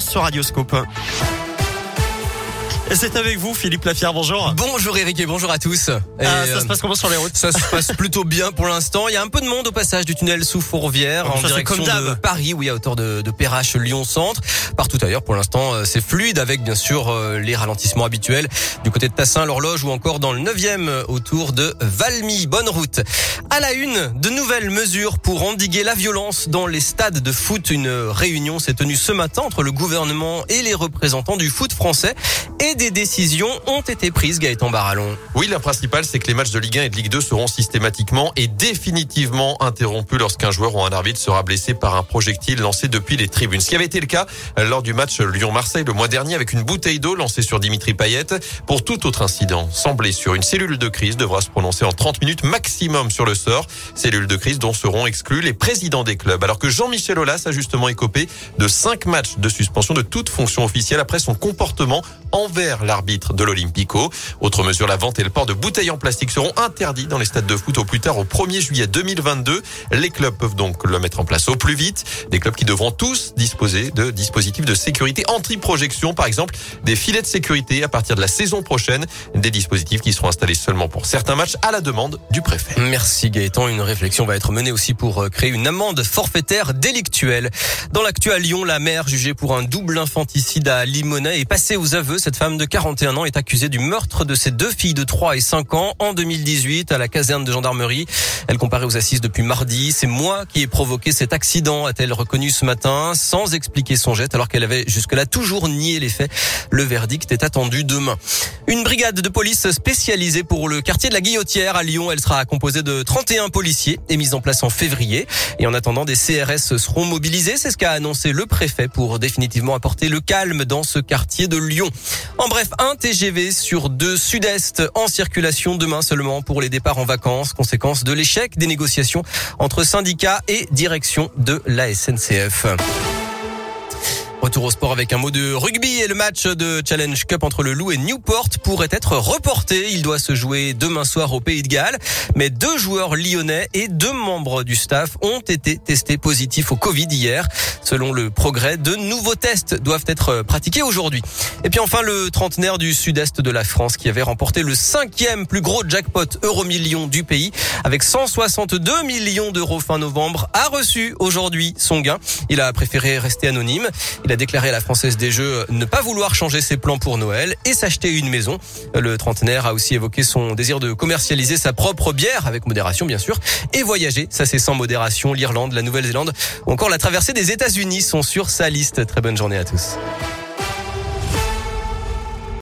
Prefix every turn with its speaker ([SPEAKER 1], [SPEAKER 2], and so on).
[SPEAKER 1] Sur Radioscope. Et c'est avec vous, Philippe Lafière, bonjour.
[SPEAKER 2] Bonjour Eric et bonjour à tous.
[SPEAKER 1] Et ah, ça se passe comment sur les routes
[SPEAKER 2] Ça se passe plutôt bien pour l'instant. Il y a un peu de monde au passage du tunnel sous Fourvière en direction de Paris, oui, à hauteur de, de Perrache, Lyon Centre. Partout ailleurs, pour l'instant, euh, c'est fluide avec bien sûr euh, les ralentissements habituels du côté de Tassin, l'horloge ou encore dans le 9e euh, autour de Valmy. Bonne route. À la une, de nouvelles mesures pour endiguer la violence dans les stades de foot. Une réunion s'est tenue ce matin entre le gouvernement et les représentants du foot français et des décisions ont été prises, Gaëtan Barallon.
[SPEAKER 3] Oui, la principale, c'est que les matchs de Ligue 1 et de Ligue 2 seront systématiquement et définitivement interrompus lorsqu'un joueur ou un arbitre sera blessé par un projectile lancé depuis les tribunes. Ce qui avait été le cas lors du match Lyon-Marseille le mois dernier avec une bouteille d'eau lancée sur Dimitri Payet. Pour tout autre incident sans blessure, une cellule de crise devra se prononcer en 30 minutes maximum sur le sort. Cellule de crise dont seront exclus les présidents des clubs. Alors que Jean-Michel Aulas a justement écopé de 5 matchs de suspension de toute fonction officielle après son comportement envers l'arbitre de l'Olympico. Autre mesure, la vente et le port de bouteilles en plastique seront interdits dans les stades de foot au plus tard au 1er juillet 2022. Les clubs peuvent donc le mettre en place au plus vite. Des clubs qui devront tous disposer de dispositifs de sécurité anti-projection, par exemple des filets de sécurité à partir de la saison prochaine, des dispositifs qui seront installés seulement pour certains matchs à la demande du préfet.
[SPEAKER 2] Merci Gaëtan. Une réflexion va être menée aussi pour euh, créer une amende forfaitaire délictuelle. Dans l'actu à Lyon, la mère jugée pour un double infanticide à Limonest est passée aux aveux. Cette femme de 41 ans est accusée du meurtre de ses deux filles de 3 et 5 ans en 2018 à la caserne de gendarmerie. Elle comparait aux assises depuis mardi. C'est moi qui ai provoqué cet accident, a-t-elle reconnu ce matin, sans expliquer son geste, alors qu'elle avait jusque-là toujours nié les faits. Le verdict est attendu demain. Une brigade de police spécialisée pour le quartier de la Guillotière à Lyon. Elle sera composée de 31 policiers et mise en place en février. Et en attendant, des CRS seront mobilisés. C'est ce qu'a annoncé le préfet pour définitivement apporter le calme dans ce quartier de Lyon. En bref, un TGV sur deux sud-est en circulation demain seulement pour les départs en vacances, conséquence de l'échec des négociations entre syndicats et direction de la SNCF. Retour au sport avec un mot de rugby et le match de Challenge Cup entre le Loup et Newport pourrait être reporté. Il doit se jouer demain soir au Pays de Galles. Mais deux joueurs lyonnais et deux membres du staff ont été testés positifs au Covid hier. Selon le progrès, de nouveaux tests doivent être pratiqués aujourd'hui. Et puis enfin, le trentenaire du sud-est de la France qui avait remporté le cinquième plus gros jackpot euro million du pays avec 162 millions d'euros fin novembre a reçu aujourd'hui son gain. Il a préféré rester anonyme. Il a déclaré à la Française des Jeux ne pas vouloir changer ses plans pour Noël et s'acheter une maison. Le trentenaire a aussi évoqué son désir de commercialiser sa propre bière, avec modération bien sûr, et voyager. Ça c'est sans modération. L'Irlande, la Nouvelle-Zélande ou encore la traversée des États-Unis sont sur sa liste. Très bonne journée à tous.